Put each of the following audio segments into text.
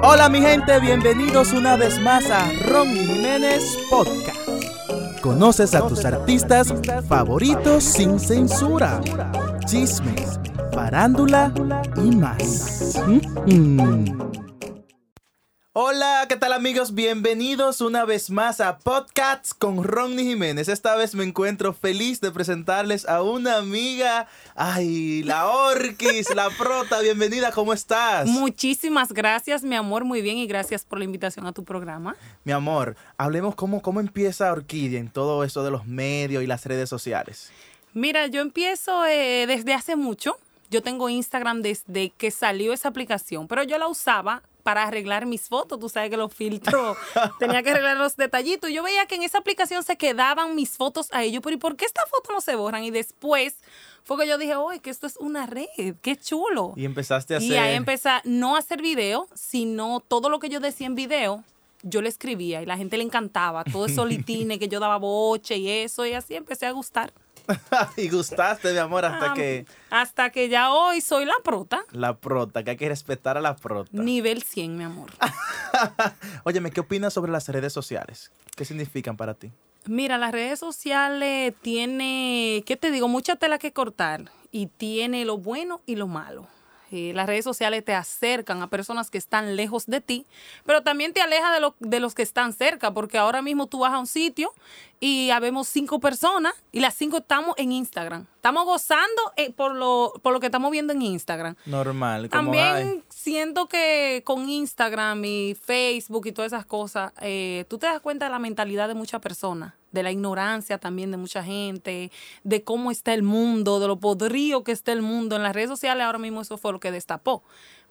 Hola mi gente, bienvenidos una vez más a Ronnie Jiménez Podcast. Conoces a tus artistas favoritos sin censura, chismes, farándula y más. Mm. Hola, ¿qué tal amigos? Bienvenidos una vez más a Podcasts con Ronnie Jiménez. Esta vez me encuentro feliz de presentarles a una amiga, ay, la Orquis, la prota. Bienvenida, ¿cómo estás? Muchísimas gracias, mi amor, muy bien y gracias por la invitación a tu programa. Mi amor, hablemos cómo, cómo empieza Orquídea en todo eso de los medios y las redes sociales. Mira, yo empiezo eh, desde hace mucho. Yo tengo Instagram desde que salió esa aplicación, pero yo la usaba para arreglar mis fotos. Tú sabes que los filtros tenía que arreglar los detallitos. Yo veía que en esa aplicación se quedaban mis fotos a ellos, pero ¿y por qué estas fotos no se borran? Y después fue que yo dije, oye, que esto es una red, qué chulo. Y empezaste a hacer. Y ahí empecé no a hacer video, sino todo lo que yo decía en video. Yo le escribía y la gente le encantaba. Todo eso litine que yo daba boche y eso. Y así empecé a gustar. y gustaste, mi amor, hasta Ah, que... Hasta que ya hoy soy la prota. La prota, que hay que respetar a la prota. Nivel 100, mi amor. Óyeme, ¿qué opinas sobre las redes sociales? ¿Qué significan para ti? Mira, las redes sociales tiene, ¿qué te digo? Mucha tela que cortar y tiene lo bueno y lo malo. Eh, las redes sociales te acercan a personas que están lejos de ti, pero también te aleja de, lo- de los que están cerca, porque ahora mismo tú vas a un sitio y habemos cinco personas y las cinco estamos en Instagram. Estamos gozando eh, por, lo, por lo que estamos viendo en Instagram. Normal, como También hay. siento que con Instagram y Facebook y todas esas cosas, eh, tú te das cuenta de la mentalidad de muchas personas, de la ignorancia también de mucha gente, de cómo está el mundo, de lo podrido que está el mundo. En las redes sociales ahora mismo eso fue lo que destapó.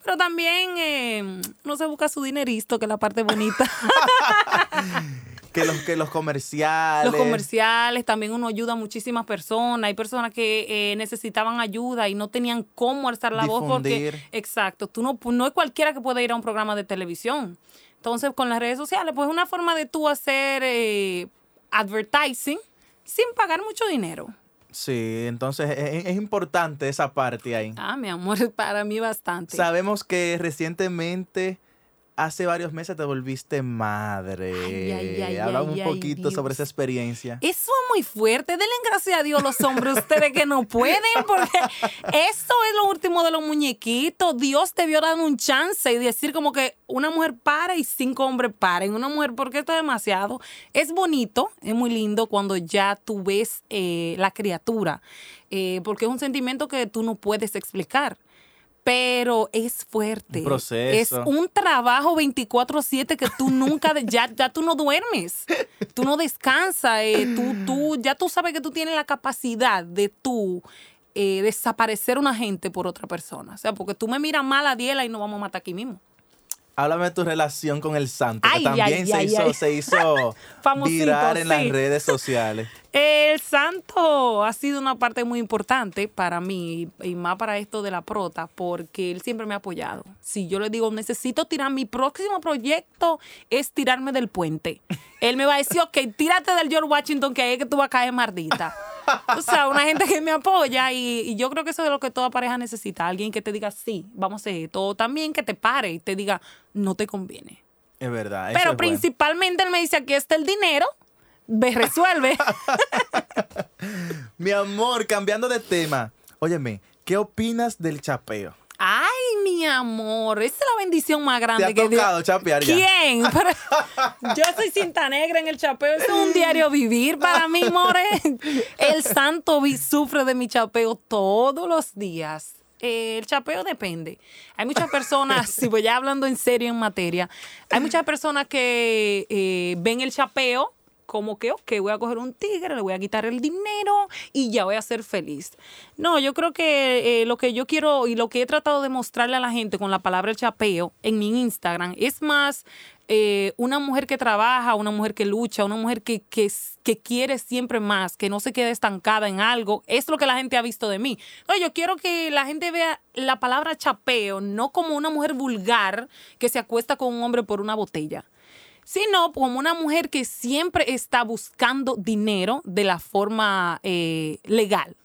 Pero también eh, no se busca su dinerito, que es la parte bonita. Que los, que los comerciales... Los comerciales, también uno ayuda a muchísimas personas. Hay personas que eh, necesitaban ayuda y no tenían cómo alzar la voz porque... Exacto, tú no, no es cualquiera que puede ir a un programa de televisión. Entonces, con las redes sociales, pues es una forma de tú hacer eh, advertising sin pagar mucho dinero. Sí, entonces es, es importante esa parte ahí. Ah, mi amor, para mí bastante. Sabemos que recientemente, hace varios meses, te volviste madre. Ay, ay, ay, Háblame ay, un poquito sobre esa experiencia. Eso es muy fuerte. Denle gracias a Dios los hombres, ustedes que no pueden, porque eso es lo último de los muñequitos. Dios debió dar un chance y decir como que una mujer para y cinco hombres paren. Una mujer, porque esto es demasiado. Es bonito, es muy lindo cuando ya tú ves eh, la criatura, eh, porque es un sentimiento que tú no puedes explicar. Pero es fuerte. Un proceso. Es un trabajo 24/7 que tú nunca, ya, ya tú no duermes, tú no descansas, eh, tú, tú, ya tú sabes que tú tienes la capacidad de tú eh, desaparecer una gente por otra persona. O sea, porque tú me miras mal a Diela y nos vamos a matar aquí mismo. Háblame de tu relación con el santo, Ay, que también ay, se, ay, hizo, se hizo viral en las redes sociales. El santo ha sido una parte muy importante para mí y más para esto de la prota porque él siempre me ha apoyado. Si yo le digo, necesito tirar mi próximo proyecto es tirarme del puente. Él me va a decir, ok, tírate del George Washington que ahí es que tú vas a caer mardita. O sea, una gente que me apoya y, y yo creo que eso es lo que toda pareja necesita. Alguien que te diga, sí, vamos a hacer esto. O también que te pare y te diga, no te conviene. Es verdad. eso Pero bueno. principalmente él me dice, aquí está el dinero, ve, resuelve. Mi amor, cambiando de tema. Óyeme, ¿qué opinas del chapeo? Ay, mi amor, esa es la bendición más ¿Te grande ha que Dios- tocado chapear ya? ¿Quién? Pero yo soy cinta negra en el chapeo. Es un diario vivir para mí, more. El santo sufre de mi chapeo todos los días. Eh, el chapeo depende. Hay muchas personas, si voy ya hablando en serio en materia, hay muchas personas que eh, ven el chapeo como que, ok, voy a coger un tigre, le voy a quitar el dinero y ya voy a ser feliz. No, yo creo que eh, lo que yo quiero y lo que he tratado de mostrarle a la gente con la palabra chapeo en mi Instagram es más eh, una mujer que trabaja, una mujer que lucha, una mujer que, que, que quiere siempre más, que no se quede estancada en algo. Es lo que la gente ha visto de mí. No, yo quiero que la gente vea la palabra chapeo no como una mujer vulgar que se acuesta con un hombre por una botella sino como una mujer que siempre está buscando dinero de la forma eh, legal,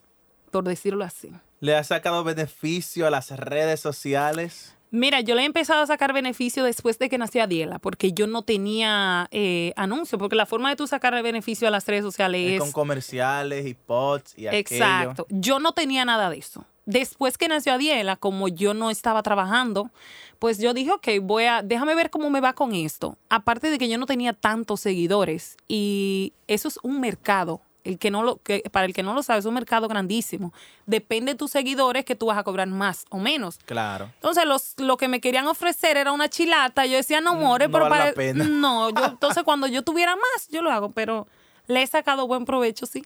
por decirlo así. ¿Le ha sacado beneficio a las redes sociales? Mira, yo le he empezado a sacar beneficio después de que nació Adiela, porque yo no tenía eh, anuncio, porque la forma de tú sacarle beneficio a las redes sociales Es con comerciales y pods y aquello. Exacto. Yo no tenía nada de eso. Después que nació Adiela, como yo no estaba trabajando, pues yo dije, ok, voy a, déjame ver cómo me va con esto. Aparte de que yo no tenía tantos seguidores y eso es un mercado. El que no lo, que, para el que no lo sabe, es un mercado grandísimo. Depende de tus seguidores que tú vas a cobrar más o menos. Claro. Entonces, los, lo que me querían ofrecer era una chilata. Yo decía, no, more, No pero vale la para. pena. No, yo, entonces cuando yo tuviera más, yo lo hago, pero le he sacado buen provecho, sí.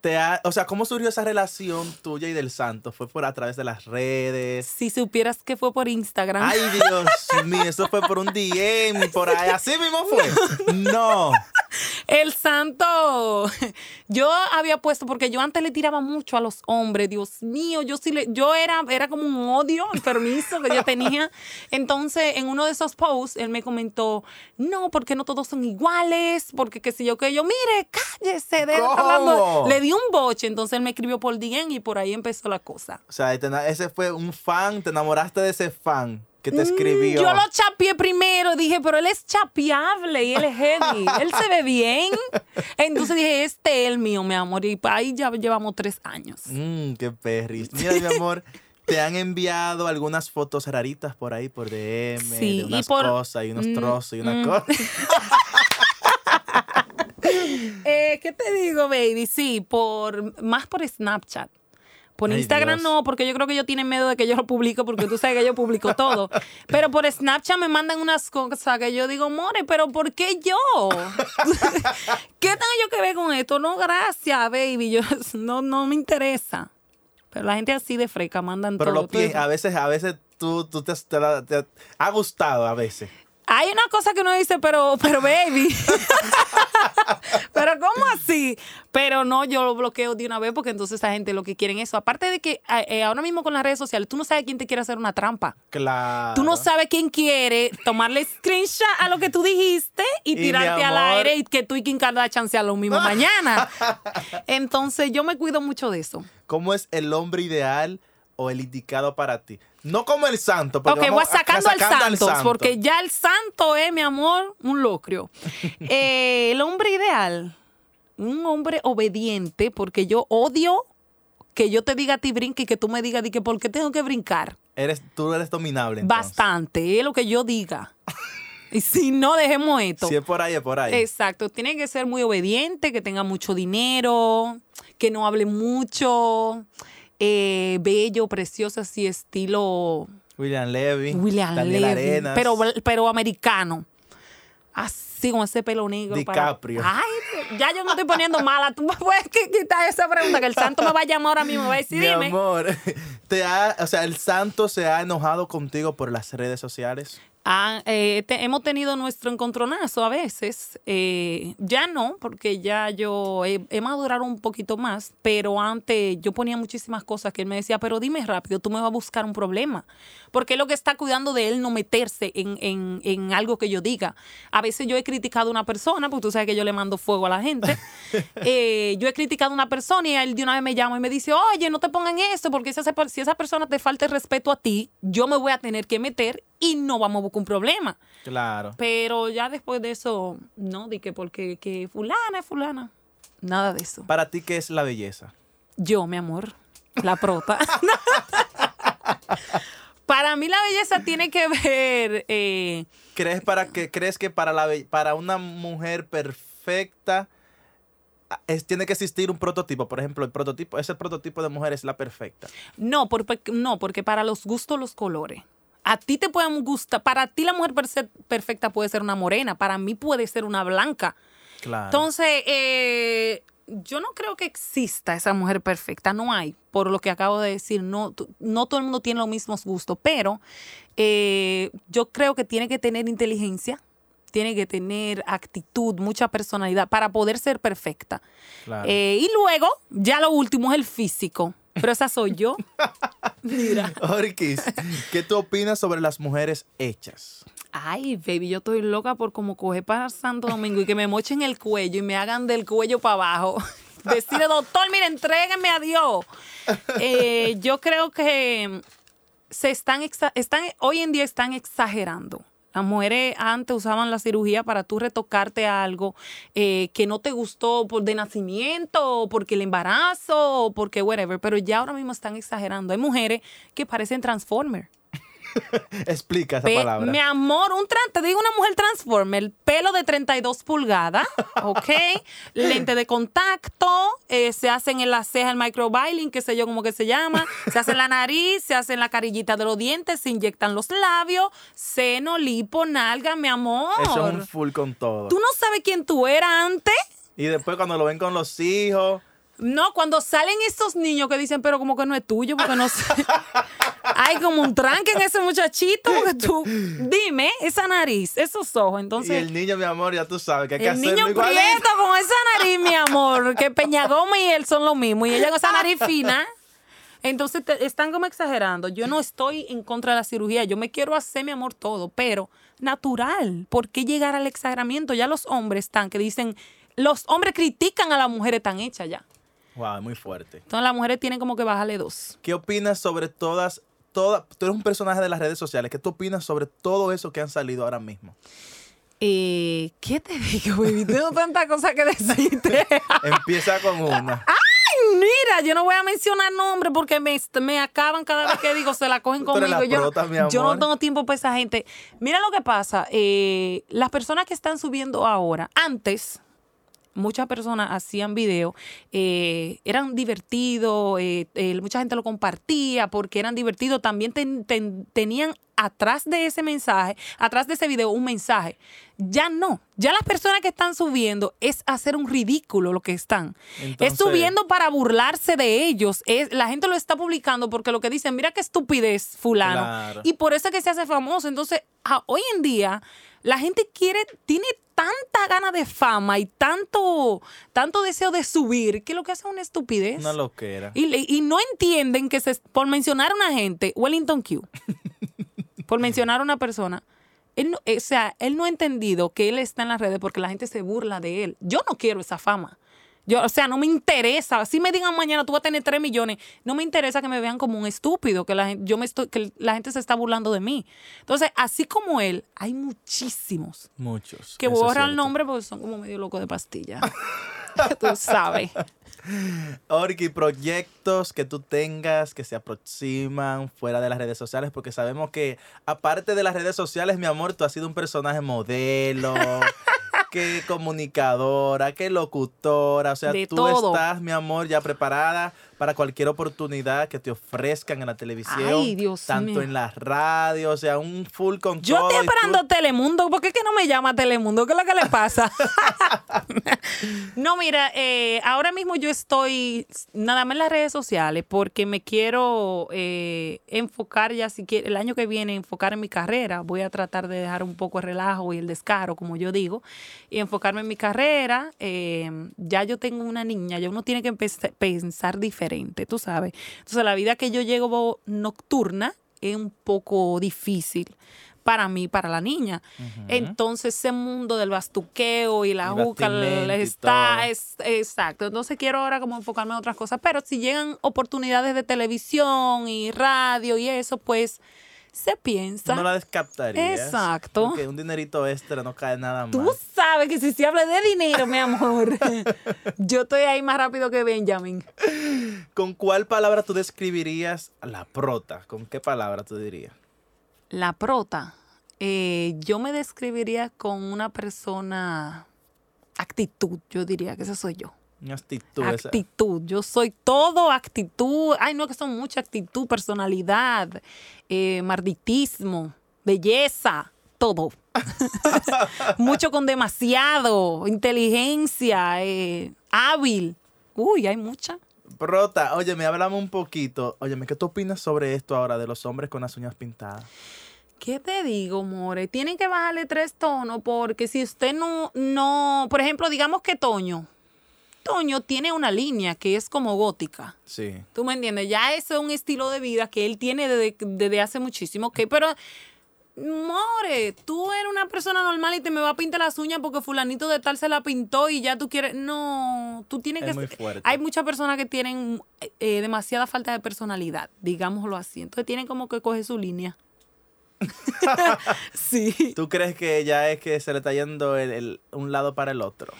Te ha- o sea, ¿cómo surgió esa relación tuya y del santo? ¿Fue por a través de las redes? Si supieras que fue por Instagram. Ay, Dios mío, eso fue por un DM por ahí. ¿Así mismo fue? No. El santo. Yo había puesto, porque yo antes le tiraba mucho a los hombres, Dios mío, yo sí le, yo era, era como un odio enfermizo que yo tenía. Entonces, en uno de esos posts, él me comentó, no, porque no todos son iguales, porque qué sé yo, que yo, mire, cállese, de hablando. Le di un boche, entonces él me escribió por DM y por ahí empezó la cosa. O sea, ese fue un fan, te enamoraste de ese fan que te escribió. Mm, Yo lo chapeé primero, dije, pero él es chapeable y él es heavy, él se ve bien. Entonces dije, este es el mío, mi amor, y ahí ya llevamos tres años. Mmm, qué perris. Mira, mi amor, te han enviado algunas fotos raritas por ahí, por DM, Sí, de y unas por- cosas y unos Mm, trozos y unas mm. cosas. Eh, ¿Qué te digo, baby? Sí, por más por Snapchat. Por Ay, Instagram Dios. no, porque yo creo que ellos tienen miedo de que yo lo publico, porque tú sabes que yo publico todo. Pero por Snapchat me mandan unas cosas que yo digo, more, pero ¿por qué yo? ¿Qué tengo yo que ver con esto? No, gracias, baby. Yo, no, no me interesa. Pero la gente así de freca mandan Pero todo. pies, a veces, a veces tú, tú te, te da- te ha gustado a veces. Hay una cosa que uno dice, pero, pero baby. pero ¿cómo así? Pero no, yo lo bloqueo de una vez porque entonces esa gente lo que quieren es eso. Aparte de que eh, eh, ahora mismo con las redes sociales, tú no sabes quién te quiere hacer una trampa. Claro. Tú no sabes quién quiere tomarle screenshot a lo que tú dijiste y, tirarte al aire y que tú y Kim Kardashian sean lo mismo mañana. Entonces yo me cuido mucho de eso. ¿Cómo es el hombre ideal o el indicado para ti? No como el santo, porque Ok, voy vamos a- sacando al sacando Santos, santo. porque ya el santo es, mi amor, un locrio. Eh, el hombre ideal, un hombre obediente, porque yo odio que yo te diga a ti brinque y que tú me digas di que por qué tengo que brincar. Eres, tú eres dominable. entonces. Bastante, es lo que yo diga. Y si no, dejemos esto. Si es por ahí, es por ahí. Exacto, tiene que ser muy obediente, que tenga mucho dinero, que no hable mucho, eh, bello, precioso, así estilo William Levy. William Daniel Levy, Arenas. pero, pero americano. Así con ese pelo negro. para- DiCaprio. Ay, ya yo me estoy poniendo mala. Tú me puedes qui- quitar esa pregunta que el santo me va a llamar ahora mismo. Me va a decir, Mi dime. amor, te ha, o sea, el santo se ha enojado contigo por las redes sociales. Ah, eh, te- hemos tenido nuestro encontronazo a veces. eh, ya no, porque ya yo he, he madurado un poquito más, pero antes yo ponía muchísimas cosas que él me decía, pero dime rápido, tú me vas a buscar un problema. Porque es lo que está cuidando de él no meterse en, en- en algo que yo diga. A veces yo he criticado a una persona, porque tú sabes que yo le mando fuego a la gente. Eh, yo he criticado a una persona y él de una vez me llama y me dice, oye, no te pongan eso, porque si esa, si esa persona te falta el respeto a ti, yo me voy a tener que meter y no vamos a buscar un problema. Claro. Pero ya después de eso, no, di que porque que fulana es fulana. Nada de eso. Para ti, ¿qué es la belleza? Yo, mi amor, la prota. Para mí la belleza tiene que ver... eh, ¿Crees, para que, ¿crees que para, la, para una mujer perfecta ah, es, tiene que existir un prototipo? Por ejemplo, el prototipo, ese prototipo de mujer es la perfecta. No, por- no, porque para los gustos los colores. A ti te pueden gustar, para ti la mujer perfecta puede ser una morena, para mí puede ser una blanca. Claro. Entonces, eh, yo no creo que exista esa mujer perfecta, no hay, por lo que acabo de decir, no, no todo el mundo tiene los mismos gustos, pero eh, yo creo que tiene que tener inteligencia, tiene que tener actitud, mucha personalidad para poder ser perfecta. Claro. Eh, y luego, ya lo último es el físico, pero esa soy yo. Mira. Orquis, ¿qué tú opinas sobre las mujeres hechas? Ay, baby, yo estoy loca por como coger para Santo Domingo y que me mochen el cuello y me hagan del cuello para abajo. Decirle, doctor, mire, entréguenme a Dios. Eh, yo creo que se están, están, hoy en día están exagerando. Las mujeres antes usaban la cirugía para tú retocarte algo eh, que no te gustó por de nacimiento, o porque el embarazo, o porque whatever, pero ya ahora mismo están exagerando. Hay mujeres que parecen Transformer. Explica esa Pe- palabra. Mi amor, un tran- te digo una mujer transformer, pelo de 32 pulgadas, ¿ok? Lente de contacto, eh, se hacen en la ceja el microbiling, qué sé yo cómo que se llama, se hace en la nariz, se hace en la carillita de los dientes, se inyectan los labios, seno, lipo, nalga, mi amor. Eso es un full con todo. ¿Tú no sabes quién tú eras antes? Y después cuando lo ven con los hijos, No, cuando salen estos niños que dicen, pero como que no es tuyo, porque no sé. Hay como un tranque en ese muchachito, porque tú, dime, esa nariz, esos ojos, y entonces. el niño, mi amor, ya tú sabes que hay que El niño prieto con esa nariz, mi amor, que Peñagoma y él son lo mismo, y ella con esa nariz fina. Entonces te- están como exagerando. Yo no estoy en contra de la cirugía, yo me quiero hacer, mi amor, todo, pero natural. ¿Por qué llegar al exageramiento? Ya los hombres están que dicen, los hombres critican a las mujeres tan hechas ya. Wow, muy fuerte. Entonces las mujeres tienen como que bajarle dos. ¿Qué opinas sobre todas, tú eres un personaje de las redes sociales, ¿qué tú opinas sobre todo eso que han salido ahora mismo? Eh, ¿Qué te digo, baby? Tengo tantas cosas que decirte. Empieza con una. Ay, mira, yo no voy a mencionar nombres porque me, me acaban cada vez que digo, se la cogen conmigo. la yo, prota, mi yo no tengo tiempo para esa gente. Mira lo que pasa. eh, las personas que están subiendo ahora, antes, muchas personas hacían video, eh, eran divertidos, eh, eh, mucha gente lo compartía porque eran divertidos, también ten- ten- tenían atrás de ese mensaje, atrás de ese video, un mensaje. Ya no, ya las personas que están subiendo es hacer un ridículo lo que están. es subiendo para burlarse de ellos. Es, la gente lo está publicando porque lo que dicen, mira qué estupidez fulano. Claro. Y por eso es que se hace famoso. Entonces, a- hoy en día, la gente quiere, tiene tanta gana de fama y tanto, tanto deseo de subir que lo que hace es una estupidez. Una loquera. Y, y no entienden que se, por mencionar a una gente, Wellington Q, por mencionar a una persona, él no, o sea, él no ha entendido que él está en las redes porque la gente se burla de él. Yo no quiero esa fama. Yo, o sea, no me interesa. Si me digan mañana tú vas a tener 3 millones, no me interesa que me vean como un estúpido, que la gente, yo me estoy, que la gente se está burlando de mí. Entonces, así como él, hay muchísimos Muchos. que borran el nombre porque son como medio locos de pastilla. tú sabes. Orki, proyectos que tú tengas que se aproximan fuera de las redes sociales, porque sabemos que aparte de las redes sociales, mi amor, tú has sido un personaje modelo, que comunicadora, que locutora, o sea, De tú todo. estás, mi amor, ya preparada para cualquier oportunidad que te ofrezcan en la televisión, Ay, Dios tanto mío. en la radio, o sea, un full con Yo estoy esperando Telemundo. ¿Por qué que no me llama Telemundo? ¿Qué es lo que le pasa? no, mira, eh, ahora mismo yo estoy nada más en las redes sociales porque me quiero eh, enfocar ya, si quiere, el año que viene, enfocar en mi carrera. Voy a tratar de dejar un poco el relajo y el descaro, como yo digo, y enfocarme en mi carrera. Eh, ya yo tengo una niña, ya uno tiene que pensar diferente, tú sabes. Entonces, la vida que yo llevo nocturna es un poco difícil para mí, para la niña. Entonces, ese mundo del bastuqueo y la juca está, es, exacto. Entonces, quiero ahora como enfocarme en otras cosas. Pero si llegan oportunidades de televisión y radio y eso, pues se piensa. No la descaptarías. Exacto. Porque un dinerito extra no cae nada más. Tú sabes que si se habla de dinero, mi amor, yo estoy ahí más rápido que Benjamin. ¿Con cuál palabra tú describirías la prota? ¿Con qué palabra tú dirías? La prota, eh, yo me describiría con una persona, actitud, yo diría que esa soy yo. Una actitud. esa- actitud, yo soy todo actitud. Ay, no, que son mucha actitud, personalidad, eh, marditismo, belleza, todo. Mucho con demasiado, inteligencia, eh, hábil. Uy, hay mucha. Prota, oye, me hablamos un poquito. Óyeme, ¿qué tú opinas sobre esto ahora de los hombres con las uñas pintadas? ¿Qué te digo, More? Tienen que bajarle tres tonos porque si usted no, no, por ejemplo, digamos que Toño, Toño tiene una línea que es como gótica. Sí. ¿Tú me entiendes? Ya eso es un estilo de vida que él tiene desde, desde hace muchísimo, ok, pero More, tú eres una persona normal y te me va a pintar las uñas porque fulanito de tal se la pintó y ya tú quieres. No, tú tienes Es que. muy fuerte. Hay muchas personas que tienen eh, demasiada falta de personalidad, digámoslo así. Entonces tienen como que coger su línea. sí. ¿Tú crees que ya es que se le está yendo el, el- un lado para el otro?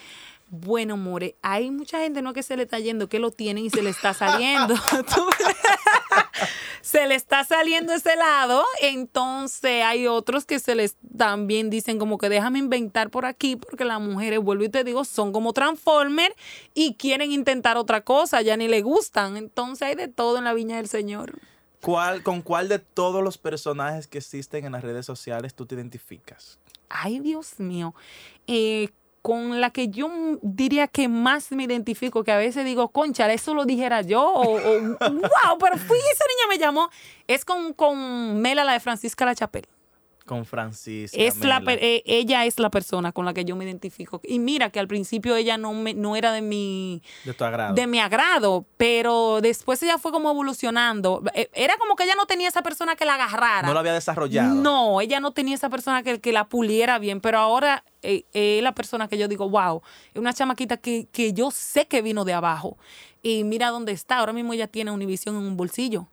Bueno, More, hay mucha gente no que se le está yendo, que lo tienen y se le está saliendo. Se le está saliendo ese lado, entonces hay otros que se les también dicen como que déjame inventar por aquí, porque las mujeres, vuelvo y te digo, son como Transformer y quieren intentar otra cosa, ya ni le gustan. Entonces hay de todo en la viña del Señor. ¿Cuál, ¿Con cuál de todos los personajes que existen en las redes sociales tú te identificas? Ay, Dios mío. Eh, con la que yo diría que más me identifico, que a veces digo, concha, eso lo dijera yo, o, o, wow, pero fui, esa niña me llamó, es con, con Mela, la de Francisca La Chapelle. Con Francisca. Es la, Mela. eh, ella es la persona con la que yo me identifico. Y mira que al principio ella no, me, no era de mi, de tu agrado. de mi agrado, pero después ella fue como evolucionando. Eh, Era como que ella no tenía esa persona que la agarrara. no lo había desarrollado. No, ella no tenía esa persona que, que la puliera bien, pero ahora eh, es la persona que yo digo, wow, es una chamaquita que, que yo sé que vino de abajo. Y mira dónde está. Ahora mismo ella tiene Univision en un bolsillo.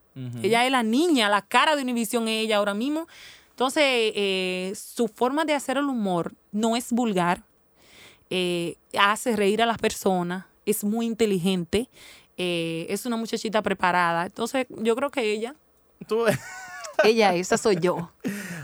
Ella es la niña, la cara de Univision es ella ahora mismo. Entonces, eh, su forma de hacer el humor no es vulgar, eh, hace reír a las personas, es muy inteligente, eh, es una muchachita preparada. Entonces, yo creo que ella, Tú- ella, esa soy yo.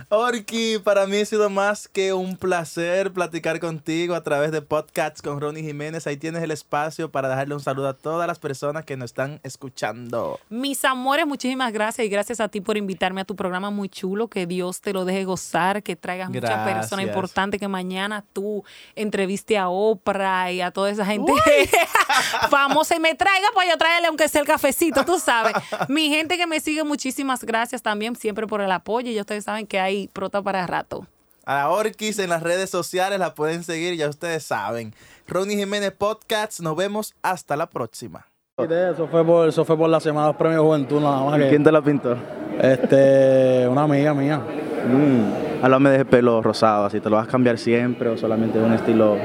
Orki, para mí ha sido más que un placer platicar contigo a través de podcasts con Ronnie Jiménez. Ahí tienes el espacio para dejarle un saludo a todas las personas que nos están escuchando. Mis amores, muchísimas gracias y gracias a ti por invitarme a tu programa muy chulo. Que Dios te lo deje gozar, que traigas muchas Gracias. personas importantes, que mañana tú entreviste a Oprah y a toda esa gente famosa y me traiga para yo traerle aunque sea el cafecito, tú sabes. Mi gente que me sigue, muchísimas gracias también siempre por el apoyo y ustedes saben que hay prota para rato. A la Orkis en las redes sociales la pueden seguir, ya ustedes saben. Ronnie Jiménez Podcasts, nos vemos hasta la próxima. Eso fue por, eso fue por la semana de los premios Juventud, nada más que. ¿Quién te la pintó? Este, una amiga mía. Mm, háblame de pelo rosado, así te lo vas a cambiar siempre o solamente de un estilo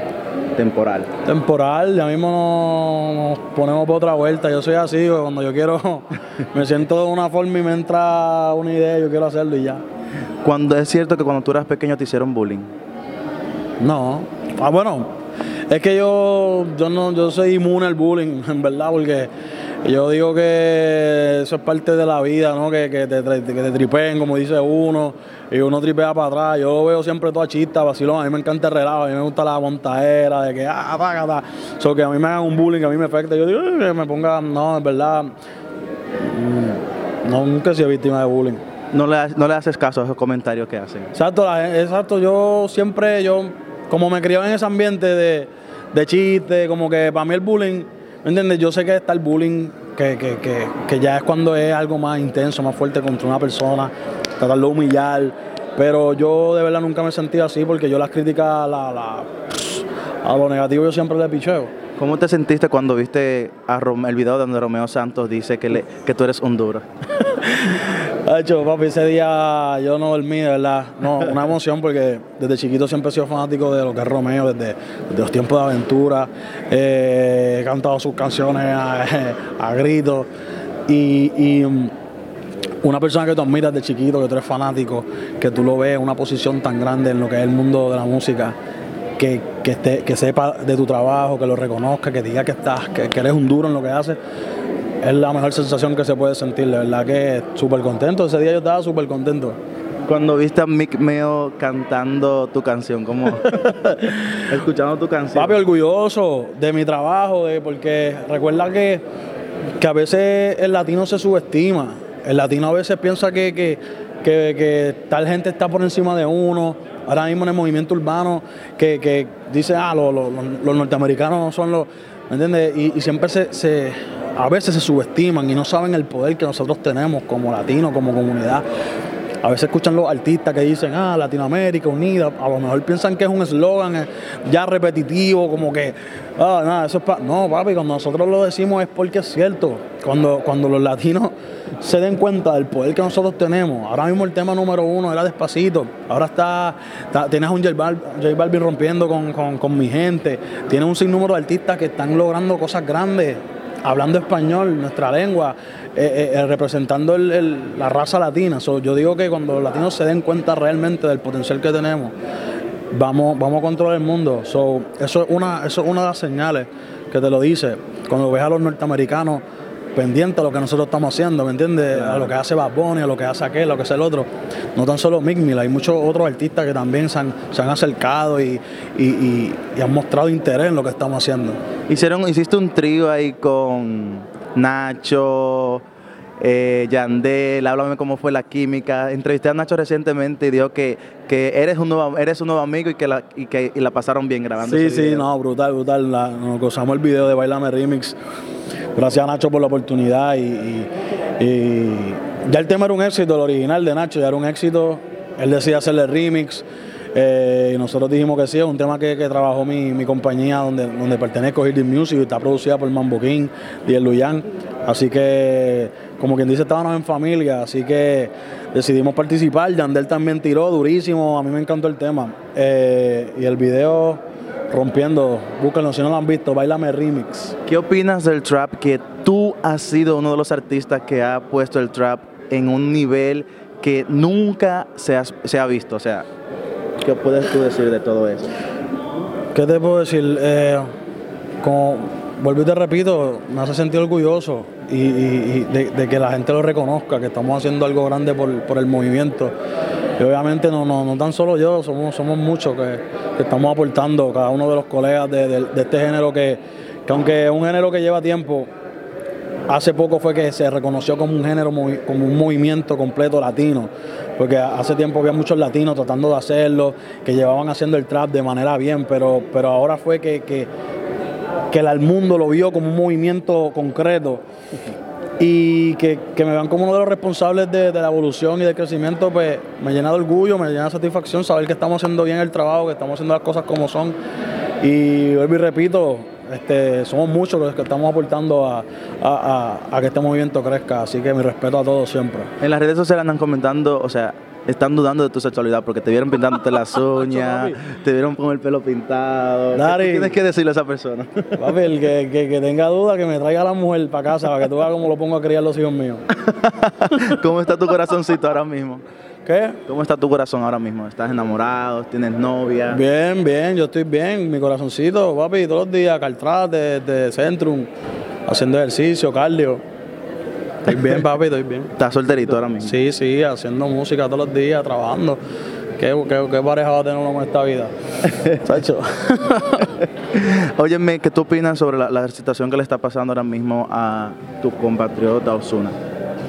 temporal. Temporal, ya mismo nos, ponemos por otra vuelta. Yo soy así, cuando yo quiero, me siento de una forma y me entra una idea, yo quiero hacerlo y ya. Cuando es cierto que cuando tú eras pequeño te hicieron bullying. No. Ah, bueno, es que yo, yo no, yo soy inmune al bullying, en verdad, porque yo digo que eso es parte de la vida, ¿no? Que, que te, que te tripeen, como dice uno, y uno tripea para atrás. Yo veo siempre toda chista, vacilón. A mí me encanta el relajo, a mí me gusta la montaera, de que, ah, págata. So que a mí me hagan un bullying, a mí me afecta. Yo digo, "Ay, que me ponga, no, en verdad, mm, no, nunca he sido víctima de bullying. No le, no le haces caso a esos comentarios que hacen. Exacto, la exacto. Yo siempre, yo, como me crié en ese ambiente de, de chiste, como que para mí el bullying, ¿me entiendes? Yo sé que está el bullying, que, que, que, que ya es cuando es algo más intenso, más fuerte contra una persona, tratarlo de humillar. Pero yo de verdad nunca me sentí así porque yo las críticas, la, la- a lo negativo yo siempre le picheo. ¿Cómo te sentiste cuando viste a el video donde Romeo Santos dice que, le- que tú eres un duro? De hecho, papi, ese día yo no dormí, de verdad. No, una emoción porque desde chiquito siempre he sido fanático de lo que es Romeo, desde, desde los tiempos de aventura. Eh, he cantado sus canciones a, a gritos. Y, y, mm, una persona que tú admiras de chiquito, que tú eres fanático, que tú lo ves en una posición tan grande en lo que es el mundo de la música, que, que, esté- que sepa de tu trabajo, que lo reconozca, que diga que estás, que, que eres un duro en lo que haces, es la mejor sensación que se puede sentir. De verdad que súper contento. Ese día yo estaba súper contento. Cuando viste a Mick Meo cantando tu canción, como escuchando tu canción. Papi, orgulloso de mi trabajo, de, porque recuerda que, que a veces el latino se subestima. El latino a veces piensa que, que, que- tal gente está por encima de uno. Ahora mismo en el movimiento urbano, que, que dice, ah, los- los norteamericanos son los. ¿Me entiendes? Y, y siempre se, se- A veces se subestiman y no saben el poder que nosotros tenemos como latinos, como comunidad. A veces escuchan los artistas que dicen, ah, Latinoamérica unida, a lo mejor piensan que es un eslogan eh, ya repetitivo, como que, ah, nada, eso es para... No, papi, cuando nosotros lo decimos es porque es cierto. Cuando, cuando los latinos se den cuenta del poder que nosotros tenemos, ahora mismo el tema número uno era despacito, ahora está, tienes un J Balvin, rompiendo con, con, con mi gente, tienes un sinnúmero de artistas que están logrando cosas grandes hablando español, nuestra lengua, eh, eh, representando la raza latina. yo digo que cuando los latinos se den cuenta realmente del potencial que tenemos, vamos, a controlar el mundo. eso, es una, de las señales que te lo dice. Cuando ves a los norteamericanos pendientes a lo que nosotros estamos haciendo, ¿me entiendes? A lo que hace Bad Bunny, a lo que hace aquel, a lo que hace el otro. No tan solo Mick Mill, hay muchos otros artistas que también se han, acercado y, han mostrado interés en lo que estamos haciendo. Hicieron, hiciste un trío ahí con Nacho, eh, Yandel, háblame cómo fue la química. Entrevisté a Nacho recientemente y dijo que, que eres, un nuevo, eres un nuevo amigo y que la, y que, la pasaron bien grabando. Sí, sí, no, brutal, brutal. nos gozamos el video de Bailame Remix. Gracias a Nacho por la oportunidad y, ya el tema era un éxito, el original de Nacho ya era un éxito. Él decía hacerle remix. Eh, y nosotros dijimos que sí, es un tema que, trabajó mi, compañía donde, donde pertenezco, Hidden Music, y está producida por Mambo King y el Luyan. Así que, como quien dice, estábamos en familia, así que decidimos participar. Yandel también tiró durísimo, a mí me encantó el tema. Eh, y el video rompiendo, búsquenlo si no lo han visto, Bailame Remix. ¿Qué opinas del trap? Que tú has sido uno de los artistas que ha puesto el trap en un nivel que nunca se ha, se ha visto. O sea, ¿qué puedes tú decir de todo eso? ¿Qué te puedo decir? Eh, como vuelvo y te repito, me hace sentir orgulloso y, de, que la gente lo reconozca, que estamos haciendo algo grande por, el movimiento. Y obviamente no, no, no, tan solo yo, somos, somos muchos que, estamos aportando, cada uno de los colegas de, este género que, aunque es un género que lleva tiempo, hace poco fue que se reconoció como un género, como un movimiento completo latino, porque hace tiempo había muchos latinos tratando de hacerlo, que llevaban haciendo el trap de manera bien, pero, pero ahora fue que, que que el mundo lo vio como un movimiento concreto y que, me vean como uno de los responsables de, la evolución y del crecimiento, pues me llena de orgullo, me llena de satisfacción saber que estamos haciendo bien el trabajo, que estamos haciendo las cosas como son. Y vuelvo y repito, este, somos muchos los que estamos aportando a, a, que este movimiento crezca, así que mi respeto a todos siempre. En las redes sociales andan comentando, o sea, están dudando de tu sexualidad porque te vieron pintándote las uñas, te vieron con el pelo pintado. ¿Qué tienes que decirle a esa persona? Papi, el que, que, tenga duda, que me traiga a la mujer para casa para que tú veas cómo lo pongo a criar los hijos míos. ¿Cómo está tu corazoncito ahora mismo? ¿Qué? ¿Cómo está tu corazón ahora mismo? ¿Estás enamorado? ¿Tienes novia? Bien, bien, yo estoy bien. Mi corazoncito, papi, todos los días, caltrate, de, de Centrum, haciendo ejercicio, cardio. Estoy bien, papi, estoy bien. ¿Estás solterito ahora mismo? Sí, sí, haciendo música todos los días, trabajando. ¿Qué, qué, pareja va a tener uno con esta vida? Sacho. Óyeme, ¿qué tú opinas sobre la, situación que le está pasando ahora mismo a tu compatriota Osuna?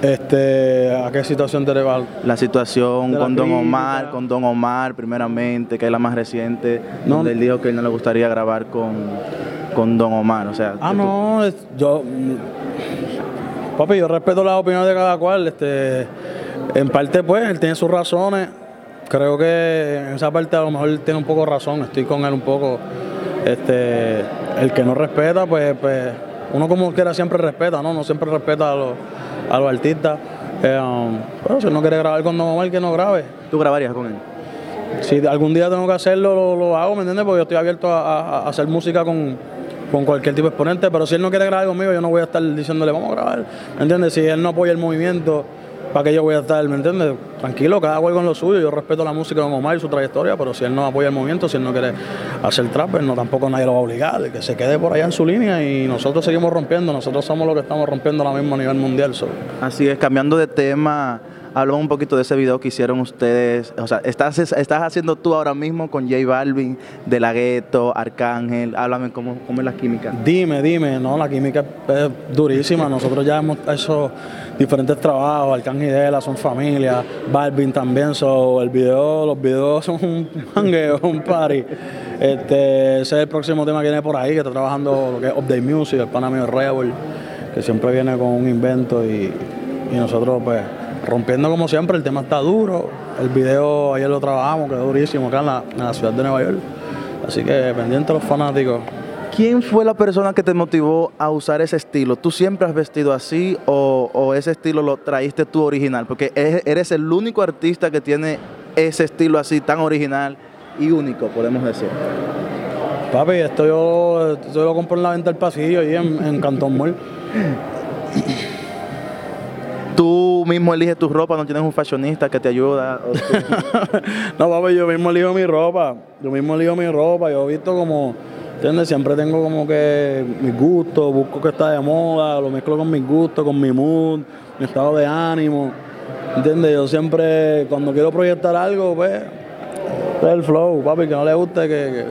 Este, ¿A qué situación te va? La situación con Don Omar, con Don Omar primeramente, que es la más reciente, donde él dijo que él no le gustaría grabar con, con Don Omar. O sea, ah, no, yo Papi, yo respeto las opiniones de cada cual. Este, en parte, pues, él tiene sus razones. Creo que en esa parte a lo mejor él tiene un poco razón. Estoy con él un poco. Este, el que no respeta, pues, pues uno como quiera siempre respeta, ¿no? No siempre respeta a los, a los artistas. Eh, um, pero si él no quiere grabar con Don Omar, que no grabe. ¿Tú grabarías con él? Si algún día tengo que hacerlo, lo, hago, ¿me entiendes? Porque yo estoy abierto a hacer música con, con cualquier tipo de exponente, pero si él no quiere grabar conmigo, yo no voy a estar diciéndole, vamos a grabar, ¿me entiendes? Si él no apoya el movimiento, ¿para qué yo voy a estar, ¿me entiendes? Tranquilo, cada cual con lo suyo, yo respeto la música de Omar y su trayectoria, pero si él no apoya el movimiento, si él no quiere hacer trap, pues no tampoco nadie lo va a obligar, que se quede por allá en su línea y nosotros seguimos rompiendo, nosotros somos los que estamos rompiendo ahora mismo a nivel mundial. Así es, cambiando de tema Hablamos un poquito de ese video que hicieron ustedes. O sea, estás, estás haciendo tú ahora mismo con J Balvin, De La Ghetto, Arcángel. Háblame cómo, cómo es la química. Dime, dime. No, la química es durísima. Nosotros ya hemos hecho diferentes trabajos. Arcángel y Dela son familia. Balvin también. So, el video, los videos son un mangueo, un party. Este, ese es el próximo tema que viene por ahí, que está trabajando lo que es Update Music, el pana mío Rebel, que siempre viene con un invento y, y nosotros pues rompiendo como siempre, el tema está duro. El video ayer lo trabajamos, quedó durísimo acá en la, en la ciudad de Nueva York. Así que pendiente a los fanáticos. ¿Quién fue la persona que te motivó a usar ese estilo? ¿Tú siempre has vestido así o, o ese estilo lo traíste tú original? Porque eres el único artista que tiene ese estilo así tan original y único, podemos decir. Papi, esto yo, esto yo lo compro en la venta del pasillo ahí en, en Cantón Mall. Tú mismo eliges tu ropa, no tienes un fashionista que te ayuda. No, papi, yo mismo elijo mi ropa. Yo mismo elijo mi ropa. Yo he visto como, ¿entiendes? Siempre tengo como que mis gustos, busco que está de moda, lo mezclo con mis gustos, con mi mood, mi estado de ánimo. ¿Entiendes? Yo siempre, cuando quiero proyectar algo, pues, es el flow, papi, que no le guste, que...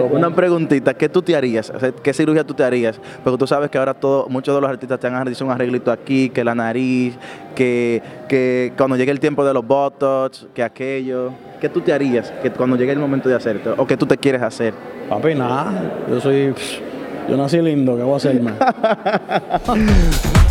Una preguntita, ¿qué tú te harías? ¿Qué cirugía tú te harías? Porque tú sabes que ahora todo, muchos de los artistas te han hecho un arreglito aquí, que la nariz, que, que cuando llegue el tiempo de los botox, que aquello. ¿Qué tú te harías que cuando llegue el momento de hacerte? ¿O que tú te quieres hacer? Papi, nada, yo soy... Yo nací lindo, ¿qué voy a hacerme?